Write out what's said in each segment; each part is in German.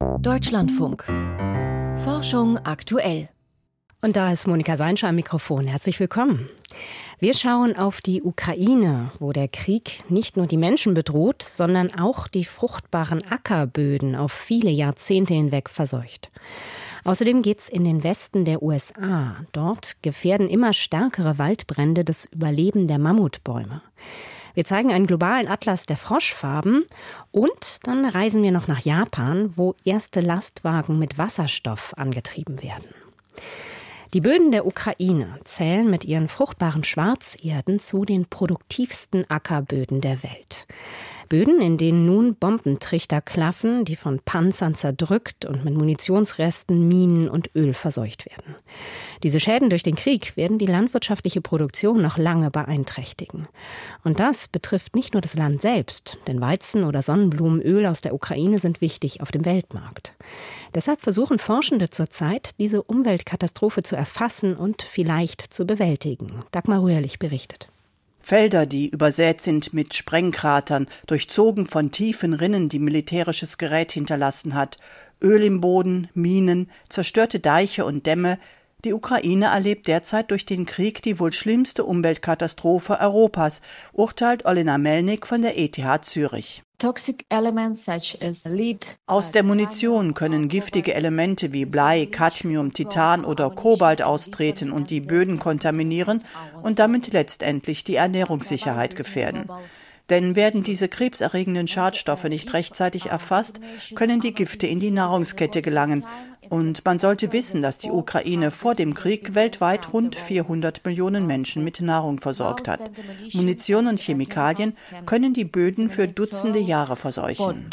Deutschlandfunk. Forschung aktuell. Und da ist Monika Seinscher am Mikrofon. Herzlich willkommen. Wir schauen auf die Ukraine, wo der Krieg nicht nur die Menschen bedroht, sondern auch die fruchtbaren Ackerböden auf viele Jahrzehnte hinweg verseucht. Außerdem geht's in den Westen der USA. Dort gefährden immer stärkere Waldbrände das Überleben der Mammutbäume. Wir zeigen einen globalen Atlas der Froschfarben und dann reisen wir noch nach Japan, wo erste Lastwagen mit Wasserstoff angetrieben werden. Die Böden der Ukraine zählen mit ihren fruchtbaren Schwarzerden zu den produktivsten Ackerböden der Welt. Böden, in denen nun Bombentrichter klaffen, die von Panzern zerdrückt und mit Munitionsresten, Minen und Öl verseucht werden. Diese Schäden durch den Krieg werden die landwirtschaftliche Produktion noch lange beeinträchtigen. Und das betrifft nicht nur das Land selbst, denn Weizen oder Sonnenblumenöl aus der Ukraine sind wichtig auf dem Weltmarkt. Deshalb versuchen Forschende zurzeit, diese Umweltkatastrophe zu erfassen und vielleicht zu bewältigen. Dagmar Röhrlich berichtet. Felder, die übersät sind mit Sprengkratern, durchzogen von tiefen Rinnen, die militärisches Gerät hinterlassen hat, Öl im Boden, Minen, zerstörte Deiche und Dämme, die Ukraine erlebt derzeit durch den Krieg die wohl schlimmste Umweltkatastrophe Europas, urteilt Olena Melnik von der ETH Zürich. Aus der Munition können giftige Elemente wie Blei, Cadmium, Titan oder Kobalt austreten und die Böden kontaminieren und damit letztendlich die Ernährungssicherheit gefährden. Denn werden diese krebserregenden Schadstoffe nicht rechtzeitig erfasst, können die Gifte in die Nahrungskette gelangen und man sollte wissen, dass die Ukraine vor dem Krieg weltweit rund 400 Millionen Menschen mit Nahrung versorgt hat. Munition und Chemikalien können die Böden für Dutzende Jahre verseuchen.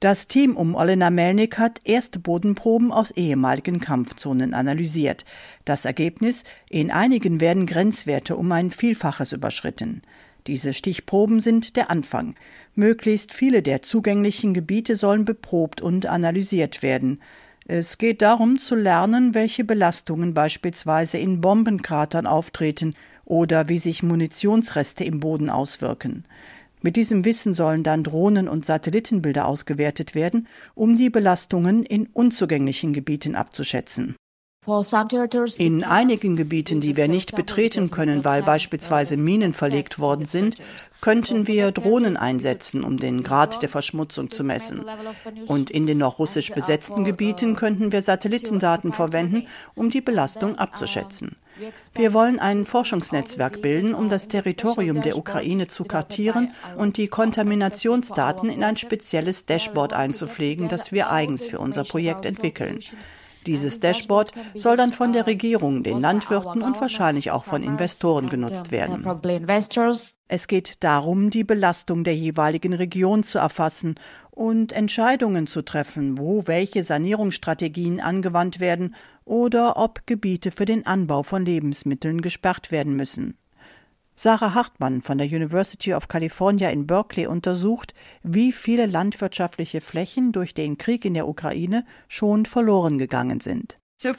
Das Team um Olena Melnik hat erste Bodenproben aus ehemaligen Kampfzonen analysiert. Das Ergebnis, in einigen werden Grenzwerte um ein Vielfaches überschritten. Diese Stichproben sind der Anfang. Möglichst viele der zugänglichen Gebiete sollen beprobt und analysiert werden. Es geht darum zu lernen, welche Belastungen beispielsweise in Bombenkratern auftreten oder wie sich Munitionsreste im Boden auswirken. Mit diesem Wissen sollen dann Drohnen und Satellitenbilder ausgewertet werden, um die Belastungen in unzugänglichen Gebieten abzuschätzen. In einigen Gebieten, die wir nicht betreten können, weil beispielsweise Minen verlegt worden sind, könnten wir Drohnen einsetzen, um den Grad der Verschmutzung zu messen. Und in den noch russisch besetzten Gebieten könnten wir Satellitendaten verwenden, um die Belastung abzuschätzen. Wir wollen ein Forschungsnetzwerk bilden, um das Territorium der Ukraine zu kartieren und die Kontaminationsdaten in ein spezielles Dashboard einzupflegen, das wir eigens für unser Projekt entwickeln. Dieses Dashboard soll dann von der Regierung, den Landwirten und wahrscheinlich auch von Investoren genutzt werden. Es geht darum, die Belastung der jeweiligen Region zu erfassen und Entscheidungen zu treffen, wo welche Sanierungsstrategien angewandt werden oder ob Gebiete für den Anbau von Lebensmitteln gesperrt werden müssen. Sarah Hartmann von der University of California in Berkeley untersucht, wie viele landwirtschaftliche Flächen durch den Krieg in der Ukraine schon verloren gegangen sind. Wenn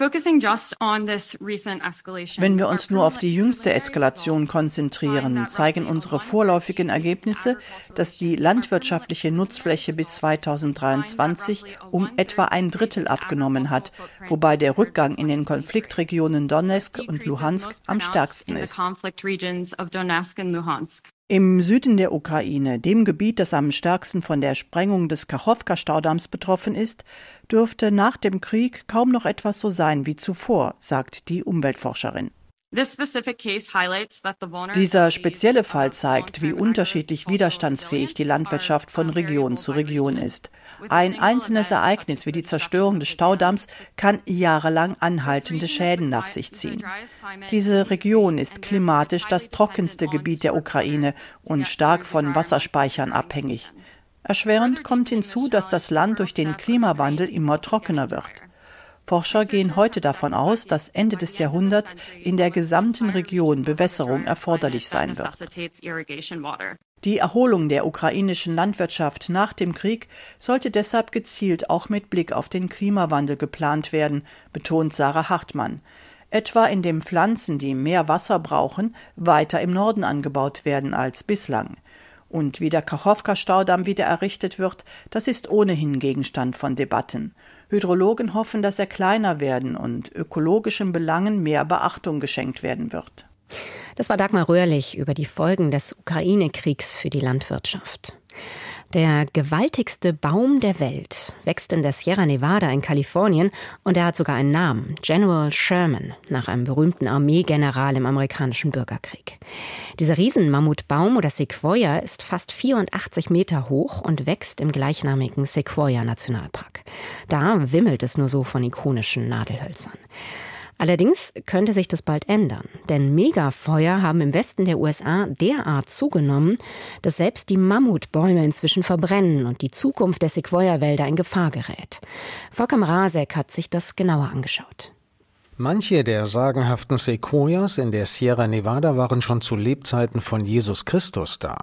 wir uns nur auf die jüngste Eskalation konzentrieren, zeigen unsere vorläufigen Ergebnisse, dass die landwirtschaftliche Nutzfläche bis 2023 um etwa ein Drittel abgenommen hat, wobei der Rückgang in den Konfliktregionen Donetsk und Luhansk am stärksten ist. Im Süden der Ukraine, dem Gebiet, das am stärksten von der Sprengung des Kachowka-Staudamms betroffen ist, dürfte nach dem Krieg kaum noch etwas so sein wie zuvor, sagt die Umweltforscherin. Dieser spezielle Fall zeigt, wie unterschiedlich widerstandsfähig die Landwirtschaft von Region zu Region ist. Ein einzelnes Ereignis wie die Zerstörung des Staudamms kann jahrelang anhaltende Schäden nach sich ziehen. Diese Region ist klimatisch das trockenste Gebiet der Ukraine und stark von Wasserspeichern abhängig. Erschwerend kommt hinzu, dass das Land durch den Klimawandel immer trockener wird. Forscher gehen heute davon aus, dass Ende des Jahrhunderts in der gesamten Region Bewässerung erforderlich sein wird. Die Erholung der ukrainischen Landwirtschaft nach dem Krieg sollte deshalb gezielt auch mit Blick auf den Klimawandel geplant werden, betont Sarah Hartmann. Etwa indem Pflanzen, die mehr Wasser brauchen, weiter im Norden angebaut werden als bislang. Und wie der Kachowka-Staudamm wieder errichtet wird, das ist ohnehin Gegenstand von Debatten. Hydrologen hoffen, dass er kleiner werden und ökologischen Belangen mehr Beachtung geschenkt werden wird. Das war Dagmar Röhrlich über die Folgen des Ukraine-Kriegs für die Landwirtschaft. Der gewaltigste Baum der Welt wächst in der Sierra Nevada in Kalifornien und er hat sogar einen Namen, General Sherman, nach einem berühmten Armeegeneral im amerikanischen Bürgerkrieg. Dieser Riesenmammutbaum oder Sequoia ist fast 84 Meter hoch und wächst im gleichnamigen Sequoia Nationalpark. Da wimmelt es nur so von ikonischen Nadelhölzern. Allerdings könnte sich das bald ändern, denn Megafeuer haben im Westen der USA derart zugenommen, dass selbst die Mammutbäume inzwischen verbrennen und die Zukunft der Sequoia-Wälder in Gefahr gerät. Volker Rasek hat sich das genauer angeschaut. Manche der sagenhaften Sequoias in der Sierra Nevada waren schon zu Lebzeiten von Jesus Christus da.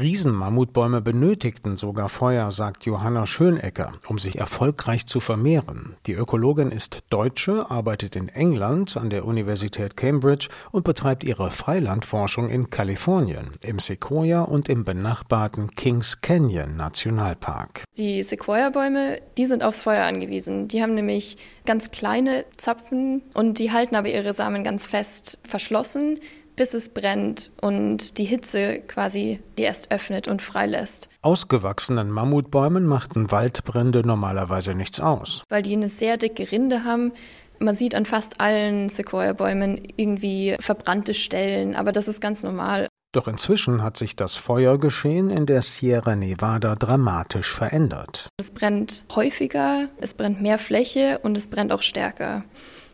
Riesenmammutbäume benötigten sogar Feuer, sagt Johanna Schönecker, um sich erfolgreich zu vermehren. Die Ökologin ist Deutsche, arbeitet in England an der Universität Cambridge und betreibt ihre Freilandforschung in Kalifornien, im Sequoia und im benachbarten Kings Canyon Nationalpark. Die Sequoia-Bäume, die sind aufs Feuer angewiesen. Die haben nämlich ganz kleine Zapfen und die halten aber ihre Samen ganz fest verschlossen, bis es brennt und die Hitze quasi die erst öffnet und freilässt. Ausgewachsenen Mammutbäumen machten Waldbrände normalerweise nichts aus. Weil die eine sehr dicke Rinde haben, man sieht an fast allen Sequoia-Bäumen irgendwie verbrannte Stellen, aber das ist ganz normal. Doch inzwischen hat sich das Feuergeschehen in der Sierra Nevada dramatisch verändert. Es brennt häufiger, es brennt mehr Fläche und es brennt auch stärker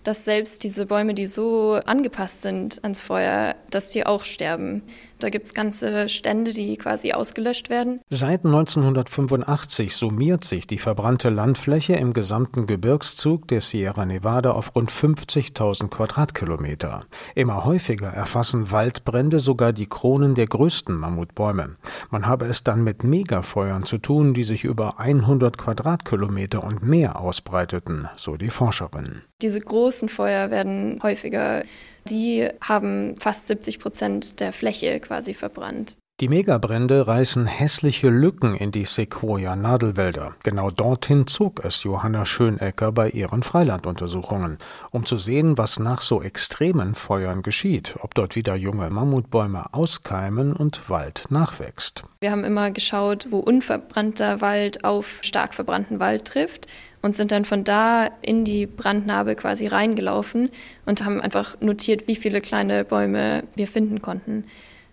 dass selbst diese Bäume, die so angepasst sind ans Feuer, dass die auch sterben. Da gibt es ganze Stände, die quasi ausgelöscht werden. Seit 1985 summiert sich die verbrannte Landfläche im gesamten Gebirgszug der Sierra Nevada auf rund 50.000 Quadratkilometer. Immer häufiger erfassen Waldbrände sogar die Kronen der größten Mammutbäume. Man habe es dann mit Megafeuern zu tun, die sich über 100 Quadratkilometer und mehr ausbreiteten, so die Forscherin. Diese großen Feuer werden häufiger die haben fast 70 Prozent der Fläche quasi verbrannt. Die Megabrände reißen hässliche Lücken in die Sequoia-Nadelwälder. Genau dorthin zog es Johanna Schönecker bei ihren Freilanduntersuchungen, um zu sehen, was nach so extremen Feuern geschieht, ob dort wieder junge Mammutbäume auskeimen und Wald nachwächst. Wir haben immer geschaut, wo unverbrannter Wald auf stark verbrannten Wald trifft und sind dann von da in die Brandnarbe quasi reingelaufen und haben einfach notiert, wie viele kleine Bäume wir finden konnten.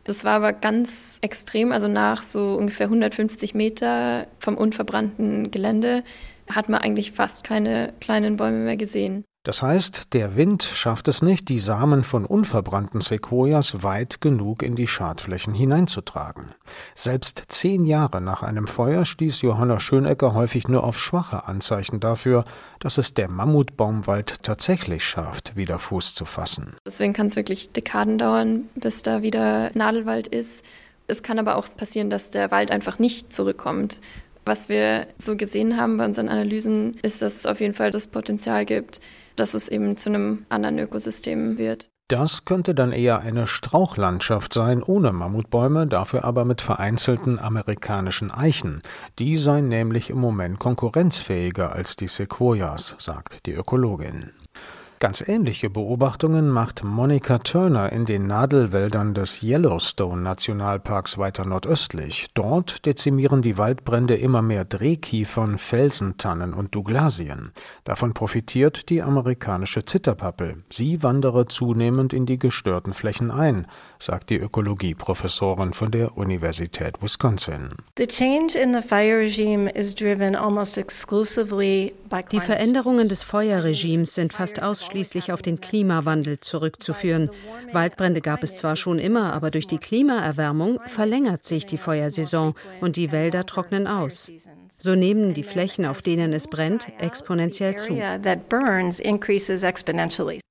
Das war aber ganz extrem, also nach so ungefähr 150 Meter vom unverbrannten Gelände hat man eigentlich fast keine kleinen Bäume mehr gesehen. Das heißt, der Wind schafft es nicht, die Samen von unverbrannten Sequoias weit genug in die Schadflächen hineinzutragen. Selbst zehn Jahre nach einem Feuer stieß Johanna Schönecker häufig nur auf schwache Anzeichen dafür, dass es der Mammutbaumwald tatsächlich schafft, wieder Fuß zu fassen. Deswegen kann es wirklich Dekaden dauern, bis da wieder Nadelwald ist. Es kann aber auch passieren, dass der Wald einfach nicht zurückkommt. Was wir so gesehen haben bei unseren Analysen, ist, dass es auf jeden Fall das Potenzial gibt, dass es eben zu einem anderen Ökosystem wird. Das könnte dann eher eine Strauchlandschaft sein, ohne Mammutbäume, dafür aber mit vereinzelten amerikanischen Eichen. Die seien nämlich im Moment konkurrenzfähiger als die Sequoias, sagt die Ökologin. Ganz ähnliche Beobachtungen macht Monica Turner in den Nadelwäldern des Yellowstone Nationalparks weiter nordöstlich. Dort dezimieren die Waldbrände immer mehr Drehkiefern, Felsentannen und Douglasien. Davon profitiert die amerikanische Zitterpappel. Sie wandere zunehmend in die gestörten Flächen ein, sagt die Ökologieprofessorin von der Universität Wisconsin. The change in the fire regime is driven almost exclusively die Veränderungen des Feuerregimes sind fast ausschließlich auf den Klimawandel zurückzuführen. Waldbrände gab es zwar schon immer, aber durch die Klimaerwärmung verlängert sich die Feuersaison und die Wälder trocknen aus. So nehmen die Flächen, auf denen es brennt, exponentiell zu.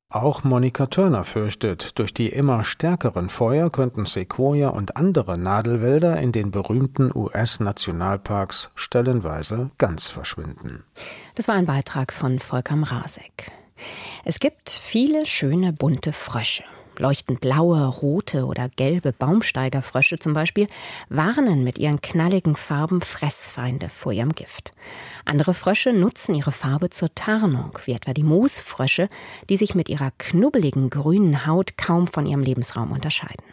Auch Monika Turner fürchtet, durch die immer stärkeren Feuer könnten Sequoia und andere Nadelwälder in den berühmten US-Nationalparks stellenweise ganz verschwinden. Das war ein Beitrag von Volker Mrazek. Es gibt viele schöne bunte Frösche. Leuchtend blaue, rote oder gelbe Baumsteigerfrösche zum Beispiel warnen mit ihren knalligen Farben Fressfeinde vor ihrem Gift. Andere Frösche nutzen ihre Farbe zur Tarnung, wie etwa die Moosfrösche, die sich mit ihrer knubbeligen grünen Haut kaum von ihrem Lebensraum unterscheiden.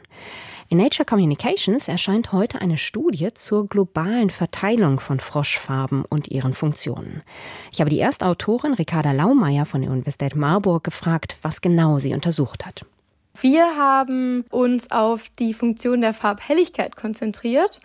In Nature Communications erscheint heute eine Studie zur globalen Verteilung von Froschfarben und ihren Funktionen. Ich habe die Erstautorin Ricarda Laumeier von der Universität Marburg gefragt, was genau sie untersucht hat. Wir haben uns auf die Funktion der Farbhelligkeit konzentriert.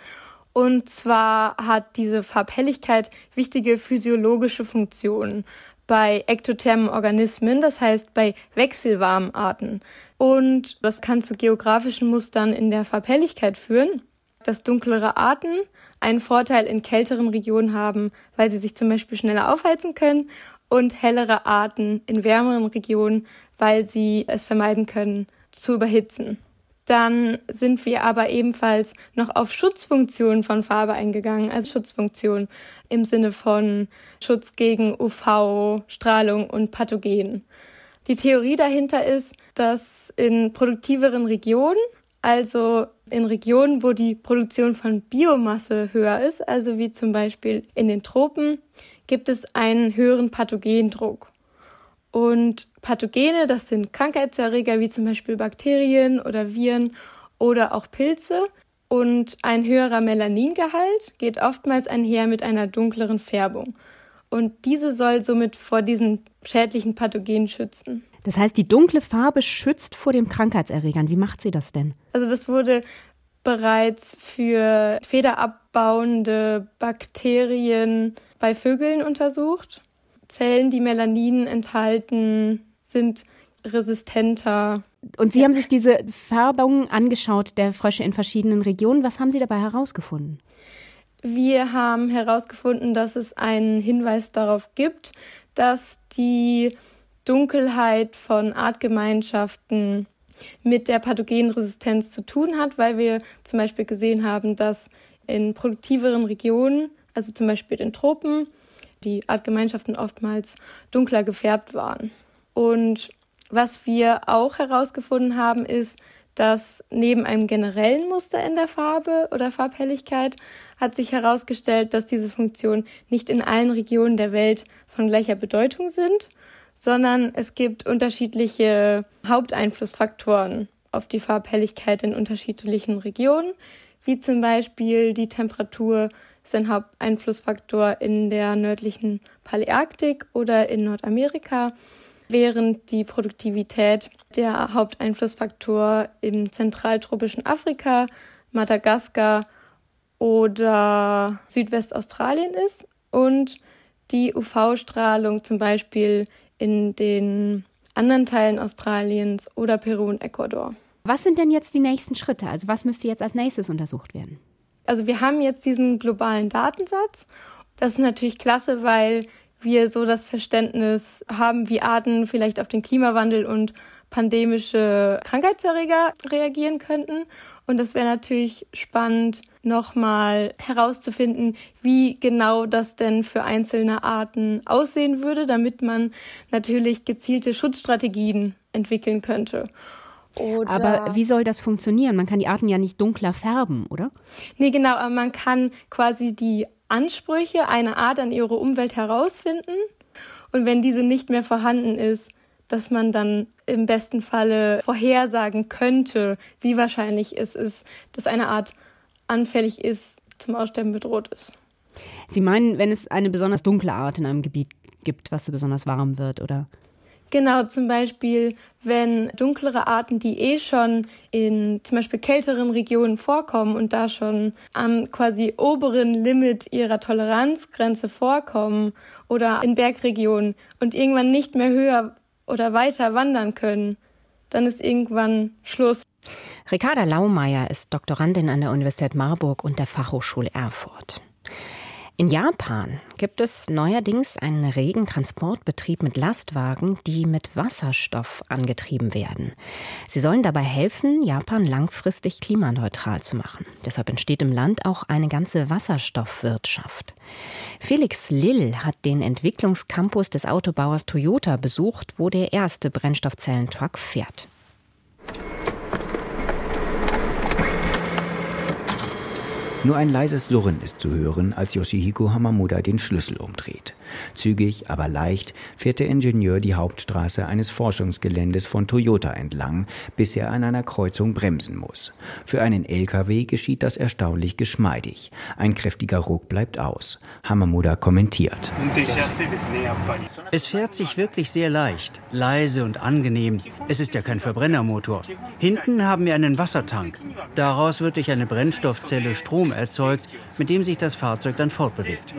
Und zwar hat diese Farbhelligkeit wichtige physiologische Funktionen bei ektothermen Organismen, das heißt bei wechselwarmen Arten. Und das kann zu geografischen Mustern in der Farbhelligkeit führen, dass dunklere Arten einen Vorteil in kälteren Regionen haben, weil sie sich zum Beispiel schneller aufheizen können und hellere Arten in wärmeren Regionen, weil sie es vermeiden können, zu überhitzen. Dann sind wir aber ebenfalls noch auf Schutzfunktionen von Farbe eingegangen, also Schutzfunktionen im Sinne von Schutz gegen UV-Strahlung und Pathogenen. Die Theorie dahinter ist, dass in produktiveren Regionen, also in Regionen, wo die Produktion von Biomasse höher ist, also wie zum Beispiel in den Tropen, gibt es einen höheren Pathogendruck. Und Pathogene, das sind Krankheitserreger wie zum Beispiel Bakterien oder Viren oder auch Pilze. Und ein höherer Melaningehalt geht oftmals einher mit einer dunkleren Färbung. Und diese soll somit vor diesen schädlichen Pathogenen schützen. Das heißt, die dunkle Farbe schützt vor den Krankheitserregern. Wie macht sie das denn? Also das wurde bereits für federabbauende Bakterien bei Vögeln untersucht. Zellen, die Melanin enthalten, sind resistenter. Und Sie haben sich diese Färbungen angeschaut der Frösche in verschiedenen Regionen. Was haben Sie dabei herausgefunden? Wir haben herausgefunden, dass es einen Hinweis darauf gibt, dass die Dunkelheit von Artgemeinschaften mit der Pathogenresistenz zu tun hat, weil wir zum Beispiel gesehen haben, dass in produktiveren Regionen, also zum Beispiel den Tropen, die Artgemeinschaften oftmals dunkler gefärbt waren. Und was wir auch herausgefunden haben, ist, dass neben einem generellen Muster in der Farbe oder Farbhelligkeit hat sich herausgestellt, dass diese Funktionen nicht in allen Regionen der Welt von gleicher Bedeutung sind, sondern es gibt unterschiedliche Haupteinflussfaktoren auf die Farbhelligkeit in unterschiedlichen Regionen, wie zum Beispiel die Temperatur ist ein Haupteinflussfaktor in der nördlichen Paläarktik oder in Nordamerika, während die Produktivität der Haupteinflussfaktor im zentraltropischen Afrika, Madagaskar oder Südwestaustralien ist und die UV-Strahlung zum Beispiel in den anderen Teilen Australiens oder Peru und Ecuador. Was sind denn jetzt die nächsten Schritte? Also was müsste jetzt als nächstes untersucht werden? Also wir haben jetzt diesen globalen Datensatz. Das ist natürlich klasse, weil wir so das Verständnis haben, wie Arten vielleicht auf den Klimawandel und pandemische Krankheitserreger reagieren könnten. Und das wäre natürlich spannend, nochmal herauszufinden, wie genau das denn für einzelne Arten aussehen würde, damit man natürlich gezielte Schutzstrategien entwickeln könnte. Oder aber wie soll das funktionieren? Man kann die Arten ja nicht dunkler färben, oder? Nee, genau, aber man kann quasi die Ansprüche einer Art an ihre Umwelt herausfinden. Und wenn diese nicht mehr vorhanden ist, dass man dann im besten Falle vorhersagen könnte, wie wahrscheinlich es ist, dass eine Art anfällig ist, zum Aussterben bedroht ist. Sie meinen, wenn es eine besonders dunkle Art in einem Gebiet gibt, was so besonders warm wird, oder? Genau, zum Beispiel, wenn dunklere Arten, die eh schon in zum Beispiel kälteren Regionen vorkommen und da schon am quasi oberen Limit ihrer Toleranzgrenze vorkommen oder in Bergregionen und irgendwann nicht mehr höher oder weiter wandern können, dann ist irgendwann Schluss. Ricarda Laumeier ist Doktorandin an der Universität Marburg und der Fachhochschule Erfurt. In Japan gibt es neuerdings einen regen Transportbetrieb mit Lastwagen, die mit Wasserstoff angetrieben werden. Sie sollen dabei helfen, Japan langfristig klimaneutral zu machen. Deshalb entsteht im Land auch eine ganze Wasserstoffwirtschaft. Felix Lill hat den Entwicklungscampus des Autobauers Toyota besucht, wo der erste Brennstoffzellentruck fährt. Nur ein leises Surren ist zu hören, als Yoshihiko Hamamuda den Schlüssel umdreht. Zügig, aber leicht fährt der Ingenieur die Hauptstraße eines Forschungsgeländes von Toyota entlang, bis er an einer Kreuzung bremsen muss. Für einen LKW geschieht das erstaunlich geschmeidig. Ein kräftiger Ruck bleibt aus. Hamamuda kommentiert. Es fährt sich wirklich sehr leicht, leise und angenehm. Es ist ja kein Verbrennermotor. Hinten haben wir einen Wassertank. Daraus wird durch eine Brennstoffzelle Strom erzeugt, mit dem sich das Fahrzeug dann fortbewegt.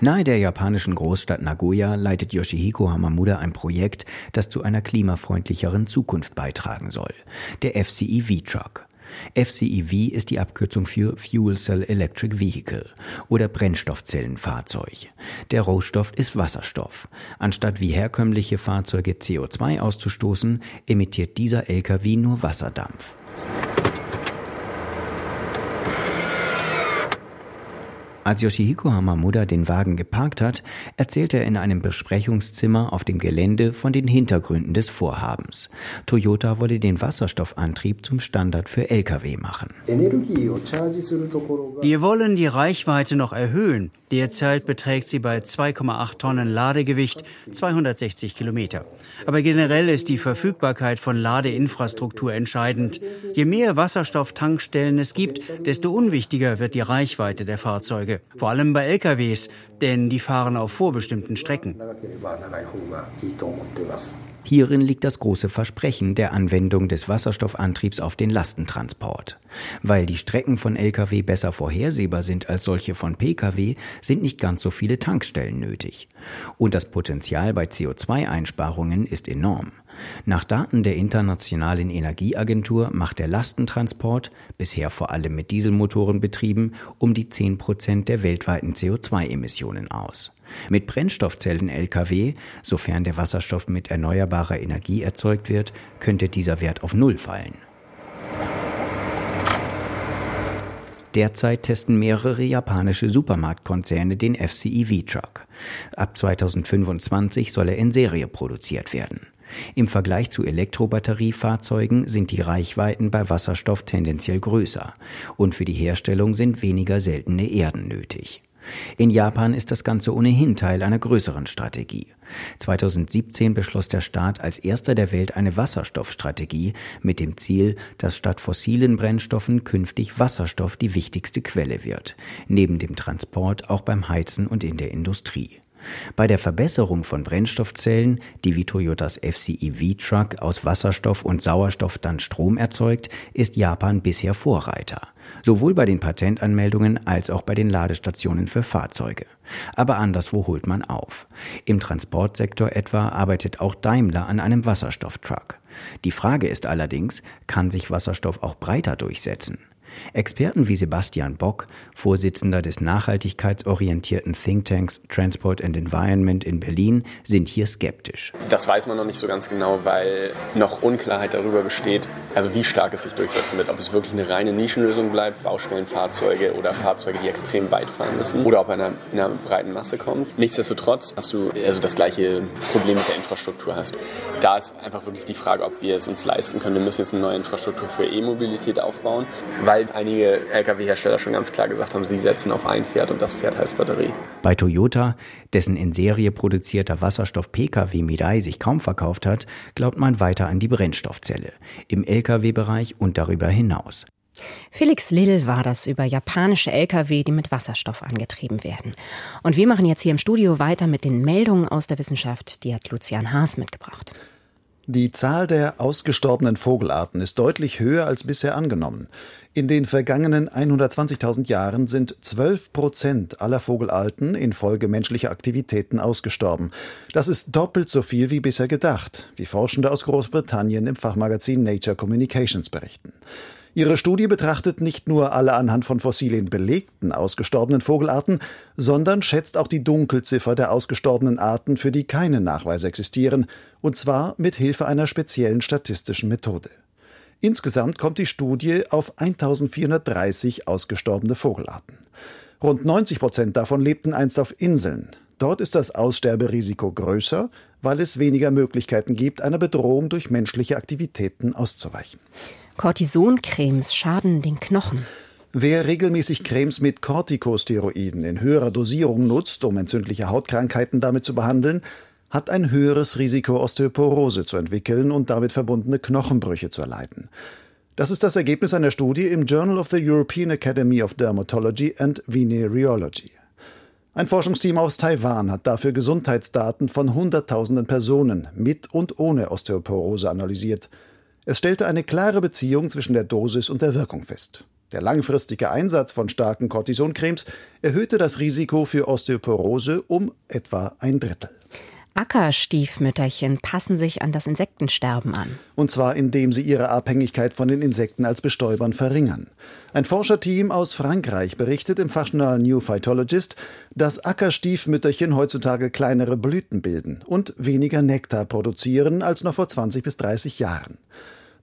Nahe der japanischen Großstadt Nagoya leitet Yoshihiko Hamamuda ein Projekt, das zu einer klimafreundlicheren Zukunft beitragen soll. Der FCEV Truck. FCEV ist die Abkürzung für Fuel Cell Electric Vehicle oder Brennstoffzellenfahrzeug. Der Rohstoff ist Wasserstoff. Anstatt wie herkömmliche Fahrzeuge CO2 auszustoßen, emittiert dieser LKW nur Wasserdampf. Als Yoshihiko Hamamuda den Wagen geparkt hat, erzählt er in einem Besprechungszimmer auf dem Gelände von den Hintergründen des Vorhabens. Toyota wolle den Wasserstoffantrieb zum Standard für Lkw machen. Wir wollen die Reichweite noch erhöhen. Derzeit beträgt sie bei 2,8 Tonnen Ladegewicht 260 Kilometer. Aber generell ist die Verfügbarkeit von Ladeinfrastruktur entscheidend. Je mehr Wasserstofftankstellen es gibt, desto unwichtiger wird die Reichweite der Fahrzeuge. Vor allem bei LKWs, denn die fahren auf vorbestimmten Strecken. Hierin liegt das große Versprechen der Anwendung des Wasserstoffantriebs auf den Lastentransport. Weil die Strecken von Lkw besser vorhersehbar sind als solche von Pkw, sind nicht ganz so viele Tankstellen nötig. Und das Potenzial bei CO2-Einsparungen ist enorm. Nach Daten der Internationalen Energieagentur macht der Lastentransport, bisher vor allem mit Dieselmotoren betrieben, um die 10 Prozent der weltweiten CO2-Emissionen aus. Mit Brennstoffzellen-Lkw, sofern der Wasserstoff mit erneuerbarer Energie erzeugt wird, könnte dieser Wert auf Null fallen. Derzeit testen mehrere japanische Supermarktkonzerne den FCEV-Truck. Ab 2025 soll er in Serie produziert werden. Im Vergleich zu Elektrobatteriefahrzeugen sind die Reichweiten bei Wasserstoff tendenziell größer und für die Herstellung sind weniger seltene Erden nötig. In Japan ist das Ganze ohnehin Teil einer größeren Strategie. 2017 beschloss der Staat als erster der Welt eine Wasserstoffstrategie mit dem Ziel, dass statt fossilen Brennstoffen künftig Wasserstoff die wichtigste Quelle wird, neben dem Transport auch beim Heizen und in der Industrie. Bei der Verbesserung von Brennstoffzellen, die wie Toyotas FCEV-Truck aus Wasserstoff und Sauerstoff dann Strom erzeugt, ist Japan bisher Vorreiter sowohl bei den Patentanmeldungen als auch bei den Ladestationen für Fahrzeuge. Aber anderswo holt man auf. Im Transportsektor etwa arbeitet auch Daimler an einem Wasserstofftruck. Die Frage ist allerdings, kann sich Wasserstoff auch breiter durchsetzen? Experten wie Sebastian Bock, Vorsitzender des nachhaltigkeitsorientierten Thinktanks Transport and Environment in Berlin, sind hier skeptisch. Das weiß man noch nicht so ganz genau, weil noch Unklarheit darüber besteht, also wie stark es sich durchsetzen wird. Ob es wirklich eine reine Nischenlösung bleibt, Baustellenfahrzeuge oder Fahrzeuge, die extrem weit fahren müssen, oder ob einer in einer breiten Masse kommt. Nichtsdestotrotz hast du also das gleiche Problem mit der Infrastruktur hast. Da ist einfach wirklich die Frage, ob wir es uns leisten können. Wir müssen jetzt eine neue Infrastruktur für E-Mobilität aufbauen, weil weil einige Lkw-Hersteller schon ganz klar gesagt haben, sie setzen auf ein Pferd und das Pferd heißt Batterie. Bei Toyota, dessen in Serie produzierter Wasserstoff-Pkw Mirai sich kaum verkauft hat, glaubt man weiter an die Brennstoffzelle. Im Lkw-Bereich und darüber hinaus. Felix Lill war das über japanische Lkw, die mit Wasserstoff angetrieben werden. Und wir machen jetzt hier im Studio weiter mit den Meldungen aus der Wissenschaft. Die hat Lucian Haas mitgebracht. Die Zahl der ausgestorbenen Vogelarten ist deutlich höher als bisher angenommen. In den vergangenen 120.000 Jahren sind 12 Prozent aller Vogelarten infolge menschlicher Aktivitäten ausgestorben. Das ist doppelt so viel wie bisher gedacht, wie Forschende aus Großbritannien im Fachmagazin Nature Communications berichten. Ihre Studie betrachtet nicht nur alle anhand von Fossilien belegten ausgestorbenen Vogelarten, sondern schätzt auch die Dunkelziffer der ausgestorbenen Arten, für die keine Nachweise existieren, und zwar mit Hilfe einer speziellen statistischen Methode. Insgesamt kommt die Studie auf 1430 ausgestorbene Vogelarten. Rund 90 Prozent davon lebten einst auf Inseln. Dort ist das Aussterberisiko größer, weil es weniger Möglichkeiten gibt, einer Bedrohung durch menschliche Aktivitäten auszuweichen. Cortisoncremes schaden den Knochen. Wer regelmäßig Cremes mit Corticosteroiden in höherer Dosierung nutzt, um entzündliche Hautkrankheiten damit zu behandeln, hat ein höheres Risiko, Osteoporose zu entwickeln und damit verbundene Knochenbrüche zu erleiden. Das ist das Ergebnis einer Studie im Journal of the European Academy of Dermatology and Venereology. Ein Forschungsteam aus Taiwan hat dafür Gesundheitsdaten von Hunderttausenden Personen mit und ohne Osteoporose analysiert. Es stellte eine klare Beziehung zwischen der Dosis und der Wirkung fest. Der langfristige Einsatz von starken Cortisoncremes erhöhte das Risiko für Osteoporose um etwa ein Drittel. Ackerstiefmütterchen passen sich an das Insektensterben an. Und zwar indem sie ihre Abhängigkeit von den Insekten als Bestäubern verringern. Ein Forscherteam aus Frankreich berichtet im Fachjournal New Phytologist, dass Ackerstiefmütterchen heutzutage kleinere Blüten bilden und weniger Nektar produzieren als noch vor 20 bis 30 Jahren.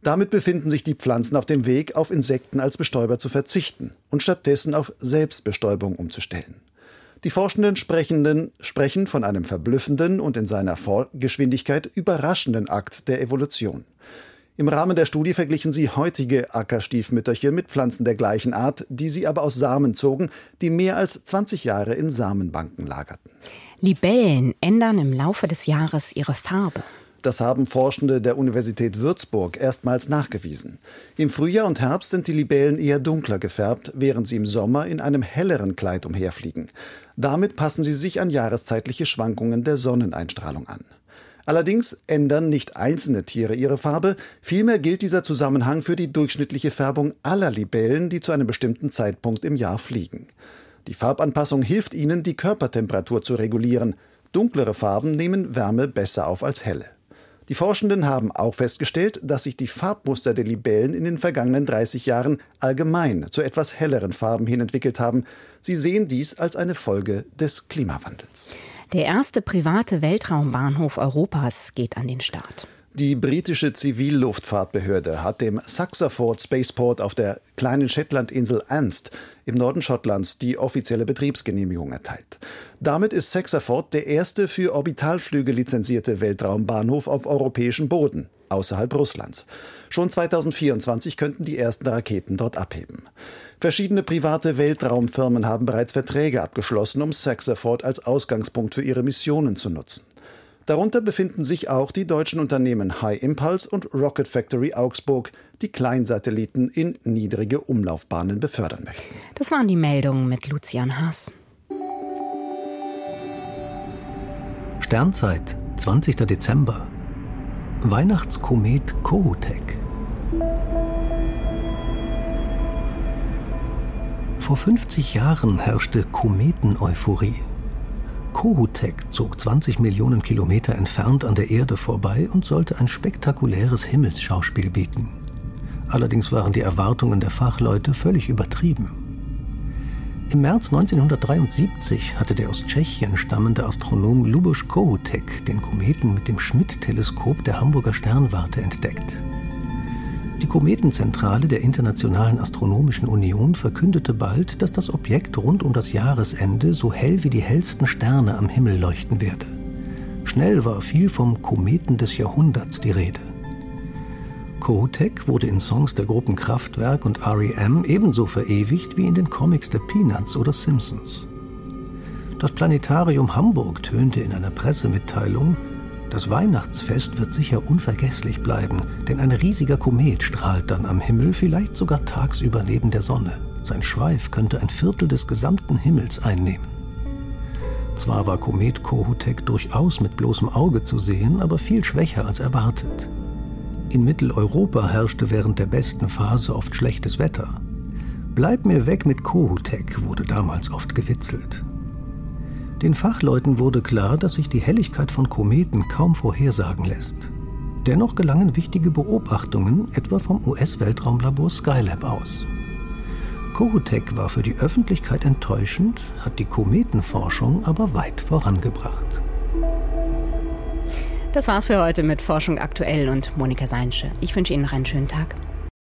Damit befinden sich die Pflanzen auf dem Weg, auf Insekten als Bestäuber zu verzichten und stattdessen auf Selbstbestäubung umzustellen. Die Forschenden Sprechenden sprechen von einem verblüffenden und in seiner Vorgeschwindigkeit überraschenden Akt der Evolution. Im Rahmen der Studie verglichen sie heutige Ackerstiefmütterchen mit Pflanzen der gleichen Art, die sie aber aus Samen zogen, die mehr als 20 Jahre in Samenbanken lagerten. Libellen ändern im Laufe des Jahres ihre Farbe. Das haben Forschende der Universität Würzburg erstmals nachgewiesen. Im Frühjahr und Herbst sind die Libellen eher dunkler gefärbt, während sie im Sommer in einem helleren Kleid umherfliegen. Damit passen sie sich an jahreszeitliche Schwankungen der Sonneneinstrahlung an. Allerdings ändern nicht einzelne Tiere ihre Farbe, vielmehr gilt dieser Zusammenhang für die durchschnittliche Färbung aller Libellen, die zu einem bestimmten Zeitpunkt im Jahr fliegen. Die Farbanpassung hilft ihnen, die Körpertemperatur zu regulieren. Dunklere Farben nehmen Wärme besser auf als helle. Die Forschenden haben auch festgestellt, dass sich die Farbmuster der Libellen in den vergangenen 30 Jahren allgemein zu etwas helleren Farben hin entwickelt haben. Sie sehen dies als eine Folge des Klimawandels. Der erste private Weltraumbahnhof Europas geht an den Start. Die britische Zivilluftfahrtbehörde hat dem Saxaford Spaceport auf der kleinen Shetlandinsel Anst im Norden Schottlands die offizielle Betriebsgenehmigung erteilt. Damit ist Saxaford der erste für Orbitalflüge lizenzierte Weltraumbahnhof auf europäischem Boden außerhalb Russlands. Schon 2024 könnten die ersten Raketen dort abheben. Verschiedene private Weltraumfirmen haben bereits Verträge abgeschlossen, um Saxaford als Ausgangspunkt für ihre Missionen zu nutzen. Darunter befinden sich auch die deutschen Unternehmen High Impulse und Rocket Factory Augsburg, die Kleinsatelliten in niedrige Umlaufbahnen befördern möchten. Das waren die Meldungen mit Lucian Haas. Sternzeit, 20. Dezember. Weihnachtskomet Kohoutek. Vor 50 Jahren herrschte Kometeneuphorie. Kohutek zog 20 Millionen Kilometer entfernt an der Erde vorbei und sollte ein spektakuläres Himmelsschauspiel bieten. Allerdings waren die Erwartungen der Fachleute völlig übertrieben. Im März 1973 hatte der aus Tschechien stammende Astronom Lubos Kohutek den Kometen mit dem Schmidt-Teleskop der Hamburger Sternwarte entdeckt. Die Kometenzentrale der Internationalen Astronomischen Union verkündete bald, dass das Objekt rund um das Jahresende so hell wie die hellsten Sterne am Himmel leuchten werde. Schnell war viel vom Kometen des Jahrhunderts die Rede. Kohoutek wurde in Songs der Gruppen Kraftwerk und REM ebenso verewigt wie in den Comics der Peanuts oder Simpsons. Das Planetarium Hamburg tönte in einer Pressemitteilung, das Weihnachtsfest wird sicher unvergesslich bleiben, denn ein riesiger Komet strahlt dann am Himmel, vielleicht sogar tagsüber neben der Sonne. Sein Schweif könnte ein Viertel des gesamten Himmels einnehmen. Zwar war Komet Kohutek durchaus mit bloßem Auge zu sehen, aber viel schwächer als erwartet. In Mitteleuropa herrschte während der besten Phase oft schlechtes Wetter. Bleib mir weg mit Kohutek, wurde damals oft gewitzelt. Den Fachleuten wurde klar, dass sich die Helligkeit von Kometen kaum vorhersagen lässt. Dennoch gelangen wichtige Beobachtungen, etwa vom US-Weltraumlabor Skylab aus. Kohoutek war für die Öffentlichkeit enttäuschend, hat die Kometenforschung aber weit vorangebracht. Das war's für heute mit Forschung aktuell und Monika Seinsche. Ich wünsche Ihnen noch einen schönen Tag.